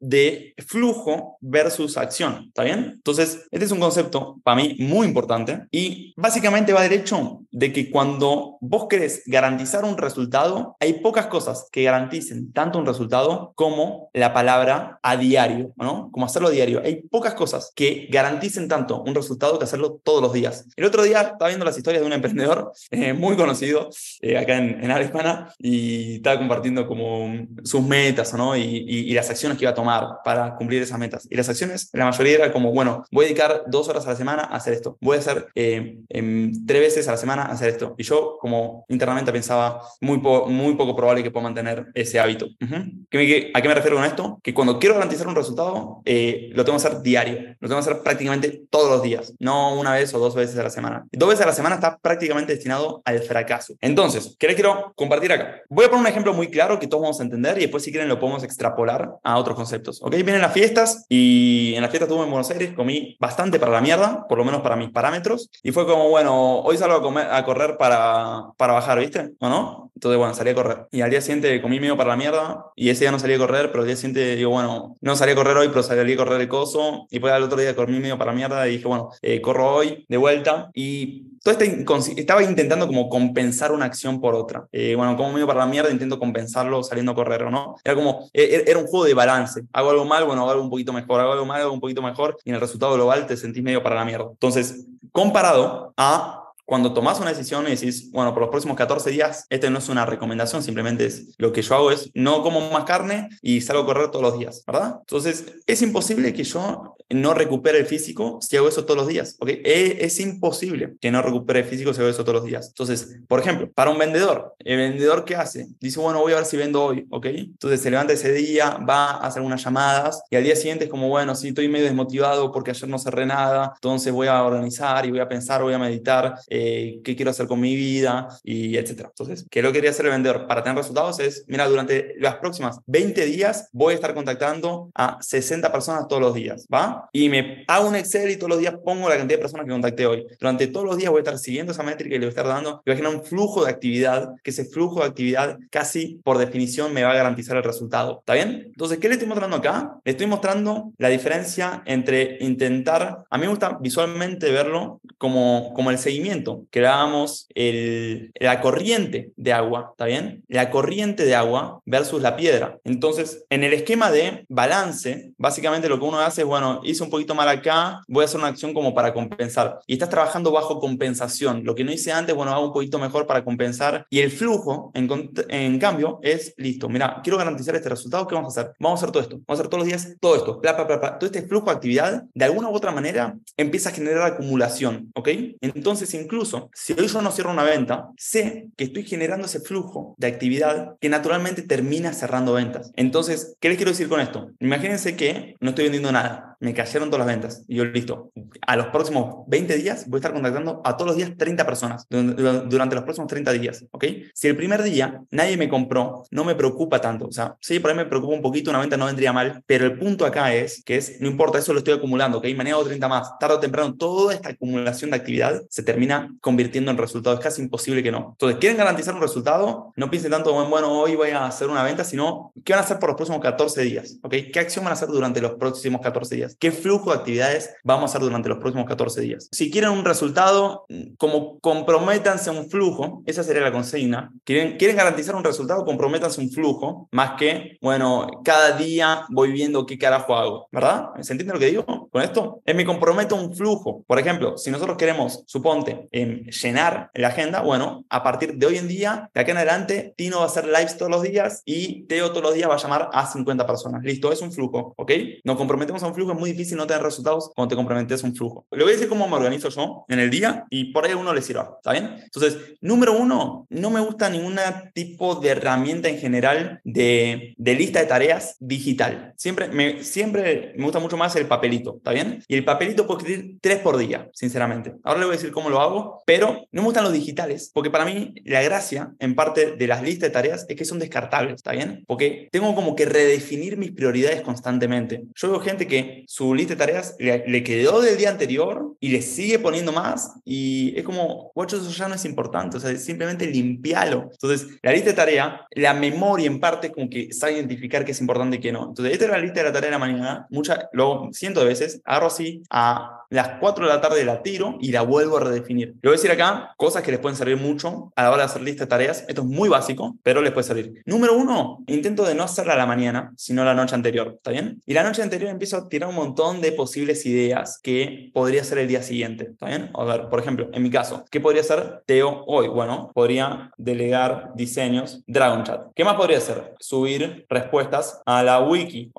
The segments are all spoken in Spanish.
de flujo versus acción, ¿está bien? Entonces, este es un concepto para mí muy importante y básicamente va derecho de que cuando vos querés garantizar un resultado, hay pocas cosas que garanticen tanto un resultado como la palabra a diario, ¿no? Como hacerlo a diario. Hay pocas cosas que garanticen tanto un resultado que hacerlo todos los días. El otro día estaba viendo las historias de un emprendedor eh, muy conocido eh, acá en, en hispana y estaba compartiendo como sus metas, ¿no? y las acciones que iba a tomar para cumplir esas metas. Y las acciones, la mayoría era como, bueno, voy a dedicar dos horas a la semana a hacer esto, voy a hacer eh, em, tres veces a la semana a hacer esto. Y yo como internamente pensaba, muy, muy poco probable que pueda mantener ese hábito. ¿A qué me refiero con esto? Que cuando quiero garantizar un resultado, eh, lo tengo que hacer diario, lo tengo que hacer prácticamente todos los días, no una vez o dos veces a la semana. Dos veces a la semana está prácticamente destinado al fracaso. Entonces, ¿qué les quiero compartir acá? Voy a poner un ejemplo muy claro que todos vamos a entender y después si quieren lo podemos extrapolar a otros conceptos. ¿Ok? Vienen las fiestas y en las fiestas estuve en Buenos Aires, comí bastante para la mierda, por lo menos para mis parámetros. Y fue como, bueno, hoy salgo a, comer, a correr para, para bajar, ¿viste? ¿O no? Entonces, bueno, salí a correr. Y al día siguiente comí medio para la mierda y ese día no salí a correr, pero al día siguiente digo, bueno, no salí a correr hoy, pero salí a correr el coso. Y después al otro día comí medio para la mierda y dije, bueno, eh, corro hoy de vuelta. Y todo este estaba intentando como compensar una acción por otra. Eh, bueno, como medio para la mierda, intento compensarlo saliendo a correr, ¿o no? Era como, e, e, era un juego de balance. Hago algo mal, bueno, hago algo un poquito mejor, hago algo mal, hago un poquito mejor, y en el resultado global te sentís medio para la mierda. Entonces, comparado a cuando tomas una decisión y decís, bueno, por los próximos 14 días, este no es una recomendación, simplemente es lo que yo hago es no como más carne y salgo a correr todos los días, ¿verdad? Entonces, es imposible que yo no recupere el físico si hago eso todos los días, ¿ok? Es, es imposible que no recupere el físico si hago eso todos los días. Entonces, por ejemplo, para un vendedor, el vendedor ¿qué hace? Dice, bueno, voy a ver si vendo hoy, ¿ok? Entonces se levanta ese día, va a hacer unas llamadas y al día siguiente es como, bueno, sí, estoy medio desmotivado porque ayer no cerré nada, entonces voy a organizar y voy a pensar, voy a meditar. Eh, qué quiero hacer con mi vida y etcétera. Entonces, ¿qué lo quería hacer el vendedor? Para tener resultados es, mira, durante las próximas 20 días voy a estar contactando a 60 personas todos los días, ¿va? Y me hago un Excel y todos los días pongo la cantidad de personas que contacté hoy. Durante todos los días voy a estar siguiendo esa métrica y le voy a estar dando, voy a generar un flujo de actividad, que ese flujo de actividad casi por definición me va a garantizar el resultado. ¿Está bien? Entonces, ¿qué le estoy mostrando acá? Le estoy mostrando la diferencia entre intentar, a mí me gusta visualmente verlo como, como el seguimiento que dábamos el, la corriente de agua, ¿está bien? La corriente de agua versus la piedra. Entonces, en el esquema de balance, básicamente lo que uno hace es, bueno, hice un poquito mal acá, voy a hacer una acción como para compensar. Y estás trabajando bajo compensación. Lo que no hice antes, bueno, hago un poquito mejor para compensar. Y el flujo, en, en cambio, es listo. Mira, quiero garantizar este resultado, ¿qué vamos a hacer? Vamos a hacer todo esto. Vamos a hacer todos los días todo esto. Todo este flujo de actividad, de alguna u otra manera, empieza a generar acumulación, ¿ok? Entonces, incluso si hoy yo no cierro una venta, sé que estoy generando ese flujo de actividad que naturalmente termina cerrando ventas. Entonces, ¿qué les quiero decir con esto? Imagínense que no estoy vendiendo nada, me cayeron todas las ventas y yo listo. A los próximos 20 días voy a estar contactando a todos los días 30 personas durante los próximos 30 días, ¿ok? Si el primer día nadie me compró, no me preocupa tanto. O sea, sí, por ahí me preocupa un poquito, una venta no vendría mal, pero el punto acá es que es, no importa, eso lo estoy acumulando, ¿ok? Mañana hago 30 más, tarde o temprano, toda esta acumulación de actividad se termina convirtiendo en resultados. Es casi imposible que no. Entonces, ¿quieren garantizar un resultado? No piensen tanto, bueno, bueno, hoy voy a hacer una venta, sino ¿qué van a hacer por los próximos 14 días? ¿Ok? ¿Qué acción van a hacer durante los próximos 14 días? ¿Qué flujo de actividades vamos a hacer durante los próximos 14 días? Si quieren un resultado, como comprométanse un flujo, esa sería la consigna. ¿Quieren, quieren garantizar un resultado? Comprométanse un flujo, más que, bueno, cada día voy viendo qué carajo hago, ¿verdad? ¿Se entiende lo que digo con esto? Es me comprometo un flujo. Por ejemplo, si nosotros queremos, suponte, en llenar la agenda, bueno, a partir de hoy en día, de aquí en adelante, Tino va a hacer lives todos los días y Teo todos los días va a llamar a 50 personas. Listo, es un flujo, ¿ok? Nos comprometemos a un flujo, muy difícil no tener resultados cuando te comprometes a un flujo. Le voy a decir cómo me organizo yo en el día y por ahí a uno le sirva, ¿está bien? Entonces, número uno, no me gusta ningún tipo de herramienta en general de, de lista de tareas digital. Siempre me, siempre me gusta mucho más el papelito, ¿está bien? Y el papelito puedo escribir tres por día, sinceramente. Ahora le voy a decir cómo lo hago, pero no me gustan los digitales, porque para mí la gracia, en parte de las listas de tareas, es que son descartables, ¿está bien? Porque tengo como que redefinir mis prioridades constantemente. Yo veo gente que su lista de tareas le, quedó del día anterior y le sigue poniendo más y es como, guacho, eso ya no es importante, o sea, simplemente limpialo. Entonces, la lista de tarea, la memoria en parte como que sabe identificar qué es importante y qué no. Entonces, esta era la lista de la tarea de la mañana, mucha, luego cientos de veces, agarro así a las 4 de la tarde la tiro y la vuelvo a redefinir. Le voy a decir acá cosas que les pueden servir mucho a la hora de hacer lista de tareas. Esto es muy básico, pero les puede servir. Número uno, intento de no hacerla a la mañana, sino la noche anterior, ¿está bien? Y la noche anterior empiezo a tirar un montón de posibles ideas que podría ser el día siguiente, ¿está bien? A ver, por ejemplo, en mi caso, ¿qué podría ser Teo hoy? Bueno, podría delegar diseños Dragon Chat. ¿Qué más podría hacer? Subir respuestas a la wiki.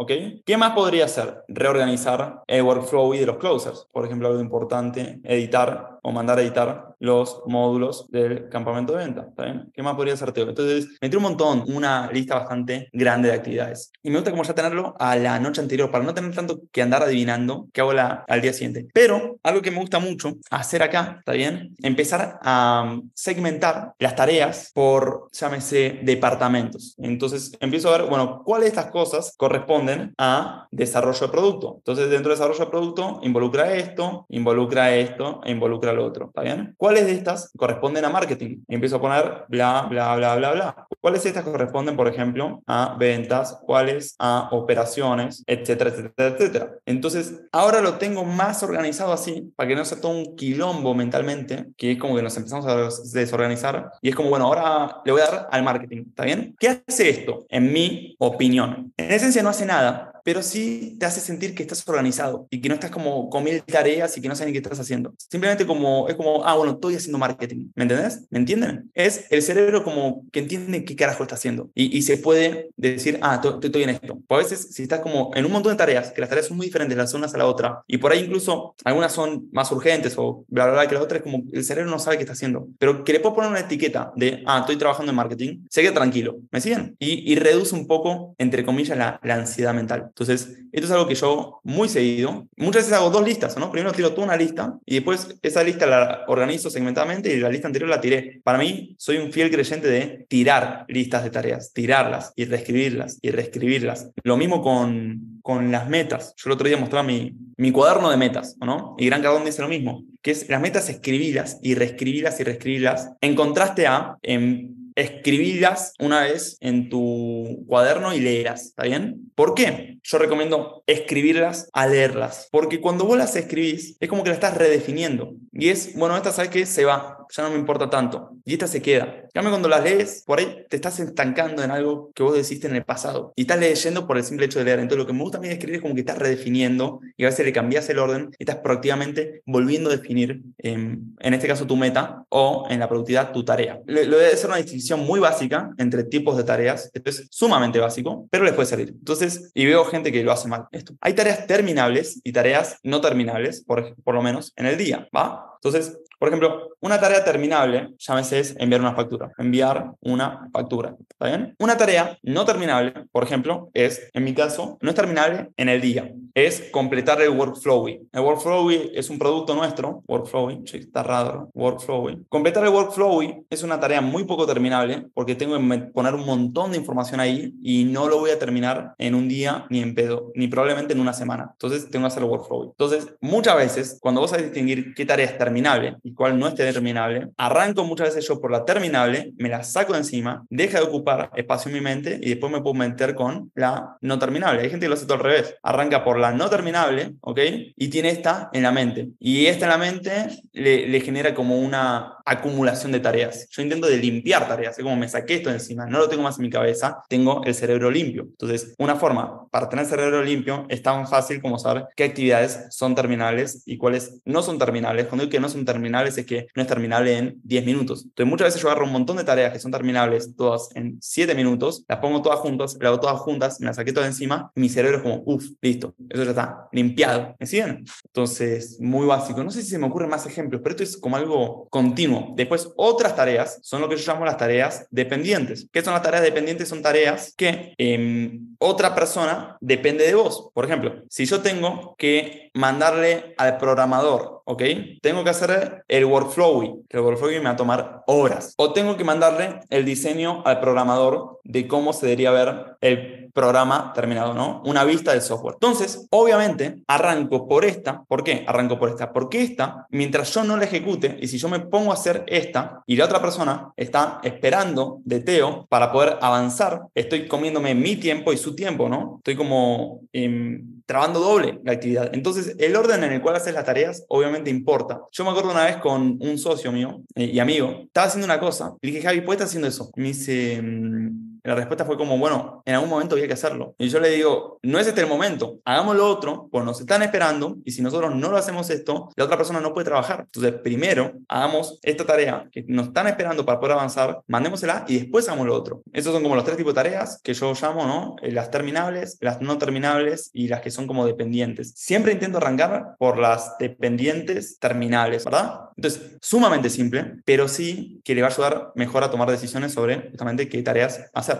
¿Qué más podría hacer? Reorganizar el workflow de los closers por ejemplo, algo importante, editar o mandar a editar los módulos del campamento de venta. ¿está bien? ¿Qué más podría ser Teo? Entonces, metí un montón, una lista bastante grande de actividades. Y me gusta como ya tenerlo a la noche anterior, para no tener tanto que andar adivinando qué hago la, al día siguiente. Pero algo que me gusta mucho hacer acá, ¿está bien? Empezar a segmentar las tareas por, llámese, departamentos. Entonces, empiezo a ver, bueno, cuáles de estas cosas corresponden a desarrollo de producto. Entonces, dentro de desarrollo de producto, involucra esto, involucra esto e involucra lo otro. ¿Está bien? ¿Cuáles de estas corresponden a marketing? Y empiezo a poner bla, bla, bla, bla, bla. ¿Cuáles de estas corresponden, por ejemplo, a ventas? ¿Cuáles a operaciones? Etcétera, etcétera, etcétera. Entonces, ahora lo tengo más organizado así, para que no sea todo un quilombo mentalmente, que es como que nos empezamos a desorganizar. Y es como, bueno, ahora le voy a dar al marketing. ¿Está bien? ¿Qué hace esto? En mi opinión. En esencia no hace nada, pero sí te hace sentir que estás organizado y que no estás como con mil tareas y que no sabes ni qué estás haciendo. Simplemente como, es como, ah, bueno, estoy haciendo marketing. ¿Me entendés? ¿Me entienden? Es el cerebro como que entiende qué carajo está haciendo y, se puede decir, ah, estoy en esto. O a veces, si estás como en un montón de tareas, que las tareas son muy diferentes las unas a la otra, y por ahí incluso algunas son más urgentes o bla, bla, bla, que la otra es como el cerebro no sabe qué está haciendo, pero que le puedo poner una etiqueta de, ah, estoy trabajando en marketing, se queda tranquilo. ¿Me siguen? Y, reduce un poco, entre comillas, la, la ansiedad mental. Entonces, esto es algo que yo muy seguido, muchas veces hago dos listas, ¿no? Primero tiro toda una lista y después esa lista la organizo segmentadamente y la lista anterior la tiré. Para mí, soy un fiel creyente de tirar listas de tareas, tirarlas y reescribirlas y reescribirlas. Lo mismo con, con las metas. Yo el otro día mostraba mi, mi cuaderno de metas, ¿no? Y Gran Cardón dice lo mismo, que es las metas escribirlas y reescribirlas y reescribirlas en contraste a en escribirlas una vez en tu cuaderno y leerlas, ¿está bien? ¿Por qué? Yo recomiendo escribirlas a leerlas, porque cuando vos las escribís es como que la estás redefiniendo y es, bueno, esta sabes que se va, ya no me importa tanto. Y esta se queda. Ya cuando las lees, por ahí te estás estancando en algo que vos deciste en el pasado. Y estás leyendo por el simple hecho de leer. Entonces lo que me gusta a escribir es como que estás redefiniendo y a veces le cambias el orden y estás proactivamente volviendo a definir, en este caso, tu meta o en la productividad tu tarea. Voy a hacer una distinción muy básica entre tipos de tareas. Esto es sumamente básico, pero les puede salir. Entonces, y veo gente que lo hace mal. Esto. Hay tareas terminables y tareas no terminables, por, por lo menos en el día, ¿va? Entonces, por ejemplo, una tarea terminable, llámese es enviar una factura. Enviar una factura. ¿Está bien? Una tarea no terminable, por ejemplo, es, en mi caso, no es terminable en el día. Es completar el workflow. El workflow es un producto nuestro. Workflow, está raro. Workflow. Completar el workflow es una tarea muy poco terminable porque tengo que poner un montón de información ahí y no lo voy a terminar en un día ni en pedo, ni probablemente en una semana. Entonces tengo que hacer el workflow. Entonces, muchas veces, cuando vas a distinguir qué tarea es terminable, y cuál no esté terminable, arranco muchas veces yo por la terminable, me la saco de encima, deja de ocupar espacio en mi mente y después me puedo meter con la no terminable. Hay gente que lo hace todo al revés. Arranca por la no terminable, ¿ok? Y tiene esta en la mente. Y esta en la mente le, le genera como una acumulación de tareas. Yo intento de limpiar tareas, es como me saqué esto de encima, no lo tengo más en mi cabeza, tengo el cerebro limpio. Entonces, una forma para tener el cerebro limpio es tan fácil como saber qué actividades son terminables y cuáles no son terminables. Cuando digo que no son terminables es que no es terminable en 10 minutos. Entonces, muchas veces yo agarro un montón de tareas que son terminables, todas en 7 minutos, las pongo todas juntas, las hago todas juntas, me las saqué todas encima y mi cerebro es como, uff, listo, eso ya está limpiado. ¿Me siguen? Entonces, muy básico. No sé si se me ocurren más ejemplos, pero esto es como algo continuo. Después, otras tareas son lo que yo llamo las tareas dependientes. ¿Qué son las tareas dependientes? Son tareas que em, otra persona depende de vos. Por ejemplo, si yo tengo que mandarle al programador, ¿ok? Tengo que hacer el workflow, que el workflow me va a tomar horas. O tengo que mandarle el diseño al programador de cómo se debería ver el programa terminado, ¿no? Una vista del software. Entonces, obviamente, arranco por esta. ¿Por qué? Arranco por esta. Porque esta, mientras yo no la ejecute, y si yo me pongo a hacer esta, y la otra persona está esperando de Teo para poder avanzar, estoy comiéndome mi tiempo y su tiempo, ¿no? Estoy como em, trabando doble la actividad. Entonces, el orden en el cual haces las tareas, obviamente importa. Yo me acuerdo una vez con un socio mío eh, y amigo, estaba haciendo una cosa, y le dije, Javi, ¿puedes estar haciendo eso? Me dice... Mm, la respuesta fue como, bueno, en algún momento había que hacerlo. Y yo le digo, no es este el momento, hagamos lo otro, pues nos están esperando y si nosotros no lo hacemos esto, la otra persona no puede trabajar. Entonces, primero, hagamos esta tarea que nos están esperando para poder avanzar, mandémosela y después hagamos lo otro. Esos son como los tres tipos de tareas que yo llamo, ¿no? Eh, las terminables, las no terminables y las que son como dependientes. Siempre intento arrancar por las dependientes terminables, ¿verdad? Entonces, sumamente simple, pero sí que le va a ayudar mejor a tomar decisiones sobre justamente qué tareas hacer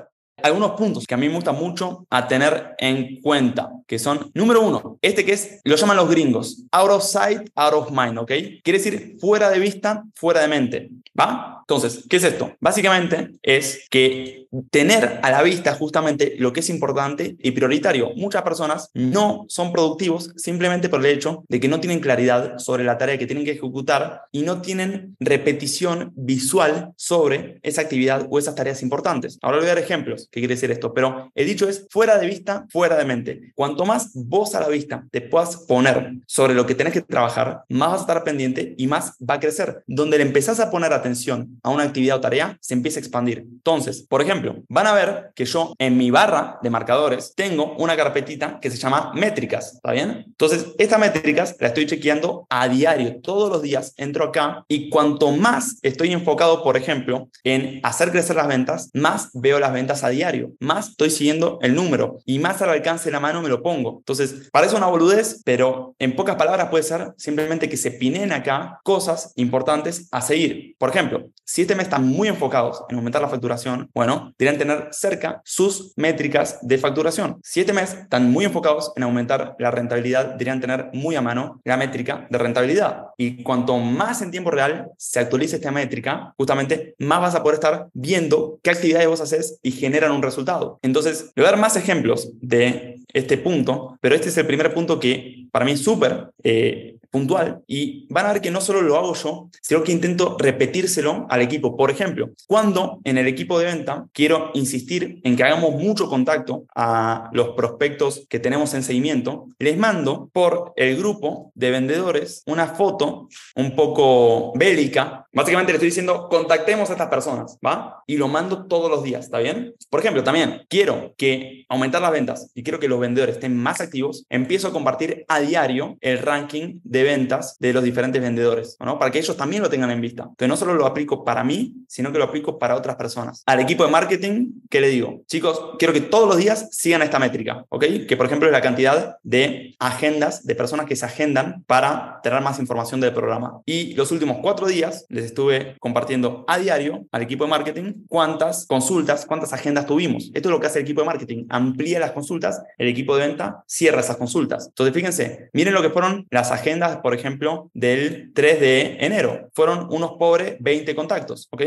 algunos puntos que a mí me gusta mucho a tener en cuenta, que son, número uno, este que es, lo llaman los gringos, out of sight, out of mind, ¿ok? Quiere decir fuera de vista, fuera de mente, ¿va? Entonces, ¿qué es esto? Básicamente es que tener a la vista justamente lo que es importante y prioritario. Muchas personas no son productivos simplemente por el hecho de que no tienen claridad sobre la tarea que tienen que ejecutar y no tienen repetición visual sobre esa actividad o esas tareas importantes. Ahora voy a dar ejemplos. ¿Qué quiere decir esto? Pero he dicho es fuera de vista, fuera de mente. Cuanto más vos a la vista te puedas poner sobre lo que tenés que trabajar, más vas a estar pendiente y más va a crecer. Donde le empezás a poner atención a una actividad o tarea, se empieza a expandir. Entonces, por ejemplo, van a ver que yo en mi barra de marcadores tengo una carpetita que se llama métricas, ¿está bien? Entonces, estas métricas la estoy chequeando a diario, todos los días entro acá y cuanto más estoy enfocado, por ejemplo, en hacer crecer las ventas, más veo las ventas a diario, más estoy siguiendo el número y más al alcance de la mano me lo pongo. Entonces, parece una boludez, pero en pocas palabras puede ser simplemente que se pinen acá cosas importantes a seguir. Por ejemplo, si este mes están muy enfocados en aumentar la facturación, bueno, deberían tener cerca sus métricas de facturación. Si este mes están muy enfocados en aumentar la rentabilidad, deberían tener muy a mano la métrica de rentabilidad. Y cuanto más en tiempo real se actualice esta métrica, justamente más vas a poder estar viendo qué actividades vos haces y generan un resultado. Entonces, le voy a dar más ejemplos de este punto, pero este es el primer punto que para mí es súper eh, puntual y van a ver que no solo lo hago yo, sino que intento repetírselo al equipo. Por ejemplo, cuando en el equipo de venta quiero insistir en que hagamos mucho contacto a los prospectos que tenemos en seguimiento, les mando por el grupo de vendedores una foto un poco bélica. Básicamente le estoy diciendo, contactemos a estas personas, ¿va? Y lo mando todos los días, ¿está bien? Por ejemplo, también quiero que aumentar las ventas y quiero que los vendedores estén más activos, empiezo a compartir a diario el ranking de ventas de los diferentes vendedores, ¿no? Para que ellos también lo tengan en vista. Entonces, no solo lo aplico para mí, sino que lo aplico para otras personas. Al equipo de marketing, ¿qué le digo? Chicos, quiero que todos los días sigan esta métrica, ¿ok? Que, por ejemplo, es la cantidad de agendas, de personas que se agendan para tener más información del programa. Y los últimos cuatro días les estuve compartiendo a diario al equipo de marketing cuántas consultas, cuántas agendas tuvimos. Esto es lo que hace el equipo de marketing. Amplía las consultas, el equipo de venta cierra esas consultas. Entonces, fíjense, miren lo que fueron las agendas por ejemplo, del 3 de enero. Fueron unos pobres 20 contactos, ¿ok?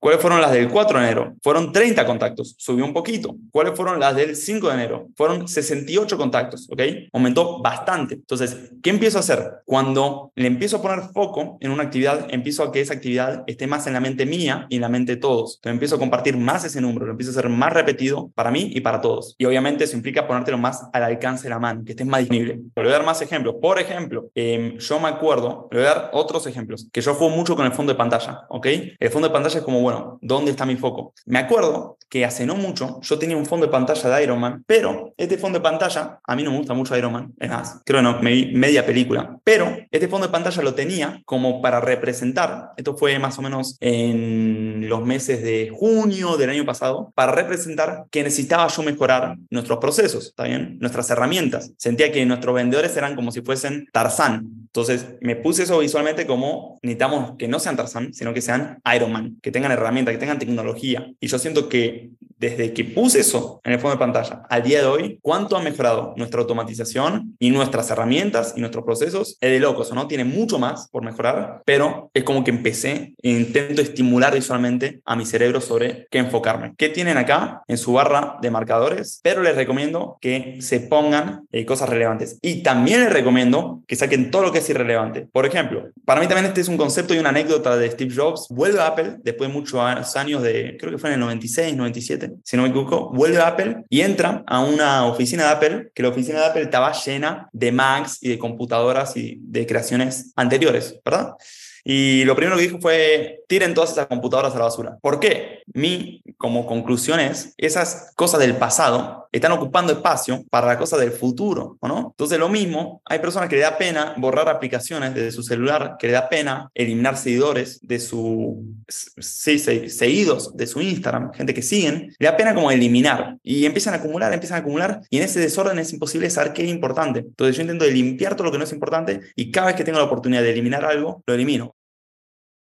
¿Cuáles fueron las del 4 de enero? Fueron 30 contactos, subió un poquito. ¿Cuáles fueron las del 5 de enero? Fueron 68 contactos, ¿ok? Aumentó bastante. Entonces, ¿qué empiezo a hacer? Cuando le empiezo a poner foco en una actividad, empiezo a que esa actividad esté más en la mente mía y en la mente de todos. Entonces, empiezo a compartir más ese número, lo empiezo a hacer más repetido para mí y para todos. Y obviamente eso implica ponértelo más al alcance de la mano, que estés más disponible. Le voy a dar más ejemplos. Por ejemplo, yo me acuerdo, le voy a dar otros ejemplos, que yo juego mucho con el fondo de pantalla, ¿ok? El fondo de pantalla es como, bueno, ¿dónde está mi foco? Me acuerdo que hace no mucho yo tenía un fondo de pantalla de Iron Man, pero este fondo de pantalla, a mí no me gusta mucho Iron Man, es más, creo que no, me vi media película, pero este fondo de pantalla lo tenía como para representar, esto fue más o menos en los meses de junio del año pasado, para representar que necesitaba yo mejorar nuestros procesos, ¿está bien? Nuestras herramientas. Sentía que nuestros vendedores eran como si fuesen Tarzán. Entonces me puse eso visualmente como necesitamos que no sean Tarzán, sino que sean Iron Man, que tengan herramientas, que tengan tecnología. Y yo siento que desde que puse eso en el fondo de pantalla al día de hoy, cuánto ha mejorado nuestra automatización y nuestras herramientas y nuestros procesos, es de locos, ¿no? Tiene mucho más por mejorar, pero es como que empecé e intento estimular visualmente a mi cerebro sobre qué enfocarme. ¿Qué tienen acá en su barra de marcadores? Pero les recomiendo que se pongan eh, cosas relevantes. Y también les recomiendo que saquen todo lo que es irrelevante. Por ejemplo, para mí también este es un concepto y una anécdota de Steve Jobs. Vuelve a Apple después de muchos años de, creo que fue en el 96, 97, si no me equivoco, vuelve a Apple y entra a una oficina de Apple, que la oficina de Apple estaba llena de Macs y de computadoras y de creaciones anteriores, ¿verdad? Y lo primero que dijo fue, tiren todas esas computadoras a la basura. ¿Por qué? Mi, como conclusión es, esas cosas del pasado están ocupando espacio para la cosa del futuro, ¿o no? Entonces lo mismo, hay personas que le da pena borrar aplicaciones desde su celular, que le da pena eliminar seguidores de su, sí, seguidos de su Instagram, gente que siguen, le da pena como eliminar y empiezan a acumular, empiezan a acumular y en ese desorden es imposible saber qué es importante. Entonces yo intento limpiar todo lo que no es importante y cada vez que tengo la oportunidad de eliminar algo, lo elimino.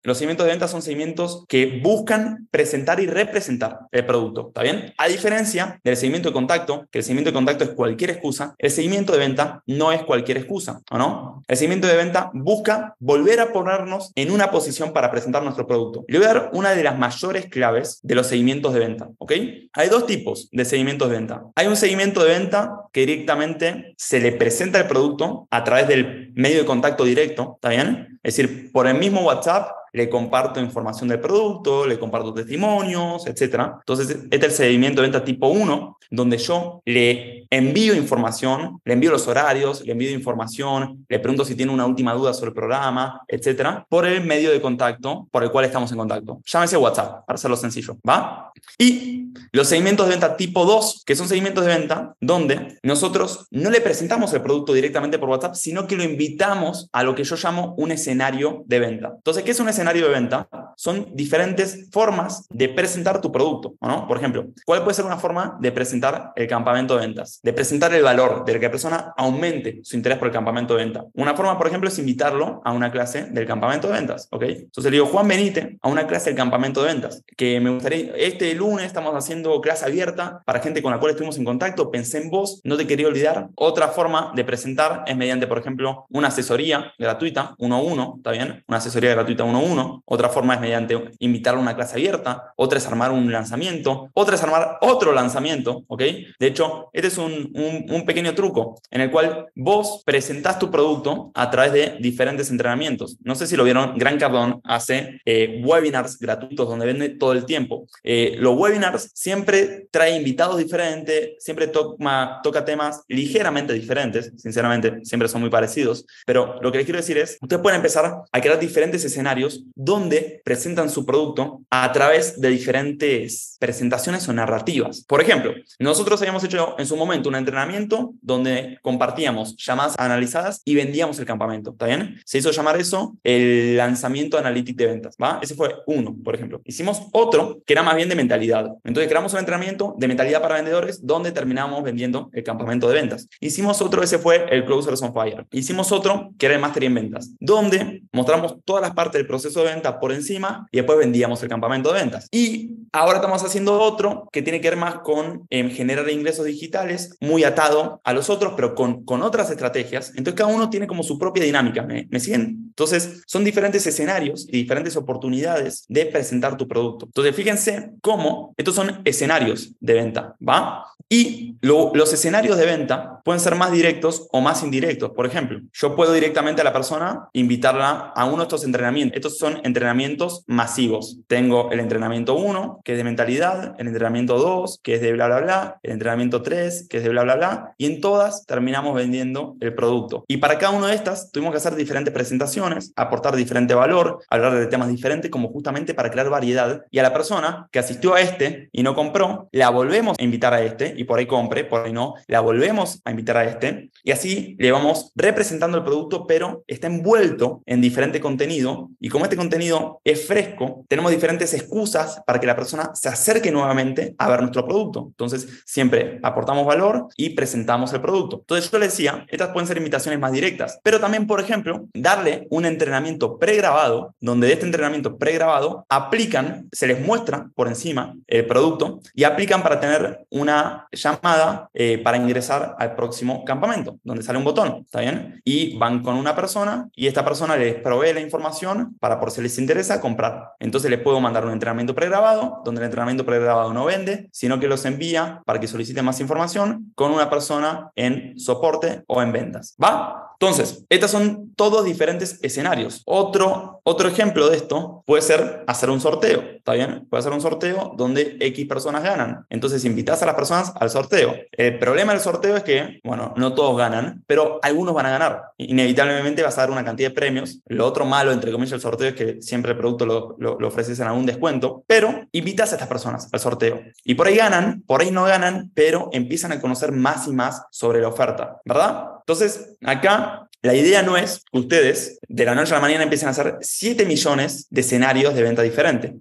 Los seguimientos de venta son seguimientos que buscan presentar y representar el producto, ¿está bien? A diferencia del seguimiento de contacto, que el seguimiento de contacto es cualquier excusa, el seguimiento de venta no es cualquier excusa, ¿o no? El seguimiento de venta busca volver a ponernos en una posición para presentar nuestro producto. Le voy a dar una de las mayores claves de los seguimientos de venta, ¿ok? Hay dos tipos de seguimientos de venta. Hay un seguimiento de venta que directamente se le presenta el producto a través del medio de contacto directo, ¿está bien? Es decir, por el mismo WhatsApp le comparto información del producto, le comparto testimonios, etc. Entonces, este es el seguimiento de venta tipo 1, donde yo le envío información, le envío los horarios, le envío información, le pregunto si tiene una última duda sobre el programa, etc. por el medio de contacto por el cual estamos en contacto. Llámese WhatsApp, para hacerlo sencillo, ¿va? Y los seguimientos de venta tipo 2, que son seguimientos de venta donde nosotros no le presentamos el producto directamente por WhatsApp, sino que lo invitamos a lo que yo llamo un escenario de venta. Entonces, ¿qué es un escenario de venta son diferentes formas de presentar tu producto, ¿no? Por ejemplo, ¿cuál puede ser una forma de presentar el campamento de ventas? De presentar el valor, de que la persona aumente su interés por el campamento de venta. Una forma, por ejemplo, es invitarlo a una clase del campamento de ventas, ¿ok? Entonces le digo, Juan, venite a una clase del campamento de ventas, que me gustaría, este lunes estamos haciendo clase abierta para gente con la cual estuvimos en contacto, pensé en vos, no te quería olvidar. Otra forma de presentar es mediante, por ejemplo, una asesoría gratuita, uno a uno, ¿está bien? Una asesoría gratuita uno a uno otra forma es mediante invitarlo a una clase abierta, otra es armar un lanzamiento, otra es armar otro lanzamiento, ¿ok? De hecho, este es un, un, pequeño truco en el cual vos presentás tu producto a través de diferentes entrenamientos. No sé si lo vieron, Gran Cardón hace eh, webinars gratuitos donde vende todo el tiempo. Eh, los webinars siempre trae invitados diferentes, siempre toca, toca temas ligeramente diferentes, sinceramente, siempre son muy parecidos, pero lo que les quiero decir es, ustedes pueden empezar a crear diferentes escenarios donde presentan su producto a través de diferentes presentaciones o narrativas. Por ejemplo, nosotros habíamos hecho en su momento un entrenamiento donde compartíamos llamadas analizadas y vendíamos el campamento, ¿está bien? Se hizo llamar eso el lanzamiento analítico de ventas, ¿va? Ese fue uno, por ejemplo. Hicimos otro que era más bien de mentalidad. Entonces creamos un entrenamiento de mentalidad para vendedores donde terminamos vendiendo el campamento de ventas. Hicimos otro, ese fue el Closers on Fire. Hicimos otro que era el Mastery en Ventas, donde mostramos todas las partes del proceso de venta por encima y después vendíamos el campamento de ventas. Y ahora estamos haciendo otro que tiene que ver más con em, generar ingresos digitales, muy atado a los otros, pero con, con otras estrategias. Entonces cada uno tiene como su propia dinámica. ¿Me, ¿Me siguen? Entonces son diferentes escenarios y diferentes oportunidades de presentar tu producto. Entonces fíjense cómo estos son escenarios de venta, ¿va? Y los escenarios de venta pueden ser más directos o más indirectos. Por ejemplo, yo puedo directamente a la persona invitarla a uno de estos entrenamientos. Estos son entrenamientos masivos. Tengo el entrenamiento 1, que es de mentalidad, el entrenamiento 2, que es de bla, bla, bla, el entrenamiento 3, que es de bla, bla, bla, y en todas terminamos vendiendo el producto. Y para cada una de estas tuvimos que hacer diferentes presentaciones, aportar diferente valor, hablar de temas diferentes, como justamente para crear variedad. Y a la persona que asistió a este y no compró, la volvemos a invitar a este, y por ahí compre, por ahí no, la volvemos a invitar a este, y así le vamos representando el producto, pero está envuelto en diferente contenido, y como este contenido es fresco, tenemos diferentes excusas para que la persona se acerque nuevamente a ver nuestro producto. Entonces, siempre aportamos valor y presentamos el producto. Entonces, yo le decía, estas pueden ser invitaciones más directas, pero también, por ejemplo, darle un entrenamiento pregrabado, donde de este entrenamiento pregrabado aplican, se les muestra por encima el producto y aplican para tener una llamada eh, para ingresar al próximo campamento, donde sale un botón, ¿está bien? Y van con una persona y esta persona les provee la información para, por si les interesa, comprar. Entonces les puedo mandar un entrenamiento pregrabado, donde el entrenamiento pregrabado no vende, sino que los envía para que soliciten más información con una persona en soporte o en ventas. ¿Va? Entonces, estos son todos diferentes escenarios. Otro, otro ejemplo de esto puede ser hacer un sorteo, ¿está bien? Puede ser un sorteo donde X personas ganan. Entonces, invitas a las personas al sorteo. El problema del sorteo es que, bueno, no todos ganan, pero algunos van a ganar. Inevitablemente vas a dar una cantidad de premios. Lo otro malo, entre comillas, del sorteo es que siempre el producto lo, lo, lo ofreces en algún descuento, pero invitas a estas personas al sorteo. Y por ahí ganan, por ahí no ganan, pero empiezan a conocer más y más sobre la oferta, ¿verdad? Entonces, acá la idea no es que ustedes de la noche a la mañana empiecen a hacer 7 millones de escenarios de venta diferentes.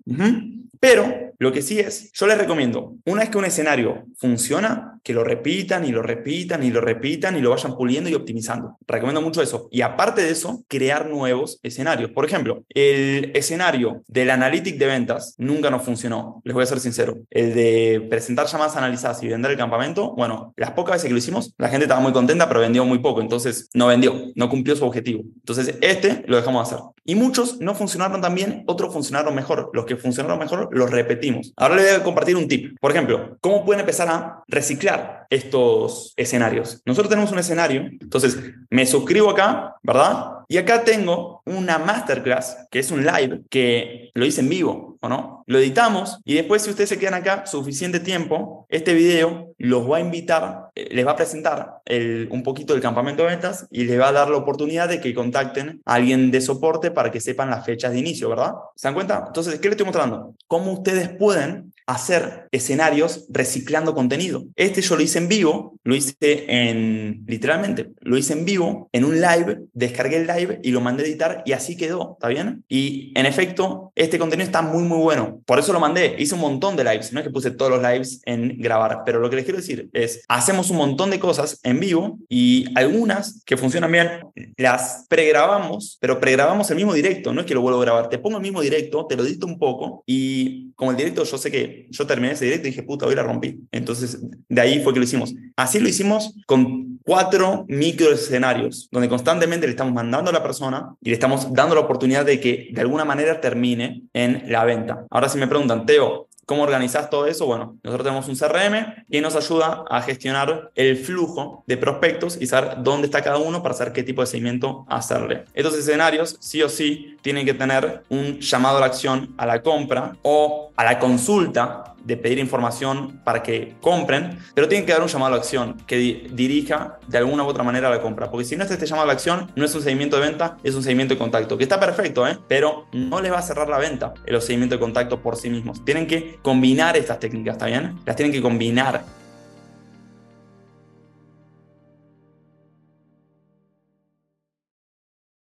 Pero lo que sí es, yo les recomiendo, una vez que un escenario funciona, que lo repitan y lo repitan y lo repitan y lo vayan puliendo y optimizando. Recomiendo mucho eso. Y aparte de eso, crear nuevos escenarios. Por ejemplo, el escenario del analytic de ventas nunca nos funcionó. Les voy a ser sincero. El de presentar llamadas analizadas y vender el campamento, bueno, las pocas veces que lo hicimos, la gente estaba muy contenta, pero vendió muy poco. Entonces, no vendió, no cumplió su objetivo. Entonces, este lo dejamos de hacer. Y muchos no funcionaron tan bien, otros funcionaron mejor. Los que funcionaron mejor los repetimos. Ahora les voy a compartir un tip. Por ejemplo, ¿cómo pueden empezar a reciclar estos escenarios? Nosotros tenemos un escenario, entonces me suscribo acá, ¿verdad? Y acá tengo una masterclass, que es un live, que lo hice en vivo, ¿o no? Lo editamos y después si ustedes se quedan acá suficiente tiempo, este video los va a invitar, eh, les va a presentar un poquito del campamento de ventas y les va a dar la oportunidad de que contacten a alguien de soporte para que sepan las fechas de inicio, ¿verdad? ¿Se dan cuenta? Entonces, ¿qué les estoy mostrando? Cómo ustedes pueden hacer escenarios reciclando contenido. Este yo lo hice en vivo, lo hice en, literalmente, lo hice en vivo, en un live, descargué el live y lo mandé a editar y así quedó, ¿está bien? Y en efecto, este contenido está muy, muy bueno. Por eso lo mandé, hice un montón de lives, no es que puse todos los lives en grabar, pero lo que les quiero decir es, hacemos un montón de cosas en vivo y algunas que funcionan bien, las pregrabamos, pero pregrabamos el mismo directo, no es que lo vuelvo a grabar, te pongo el mismo directo, te lo edito un poco y como el directo yo sé que yo terminé ese directo y dije, puta, hoy la rompí. Entonces, de ahí fue que lo hicimos. Así lo hicimos con cuatro micro escenarios, donde constantemente le estamos mandando a la persona y le estamos dando la oportunidad de que de alguna manera termine en la venta. Ahora si me preguntan, Teo, ¿Cómo organizas todo eso? Bueno, nosotros tenemos un CRM que nos ayuda a gestionar el flujo de prospectos y saber dónde está cada uno para saber qué tipo de seguimiento hacerle. Estos escenarios, sí o sí, tienen que tener un llamado a la acción a la compra o a la consulta de pedir información para que compren, pero tienen que dar un llamado a la acción que dirija de alguna u otra manera la compra. Porque si no es este llamado a la acción, no es un seguimiento de venta, es un seguimiento de contacto, que está perfecto, ¿eh? pero no les va a cerrar la venta el seguimiento de contacto por sí mismos. Tienen que combinar estas técnicas, ¿está bien? Las tienen que combinar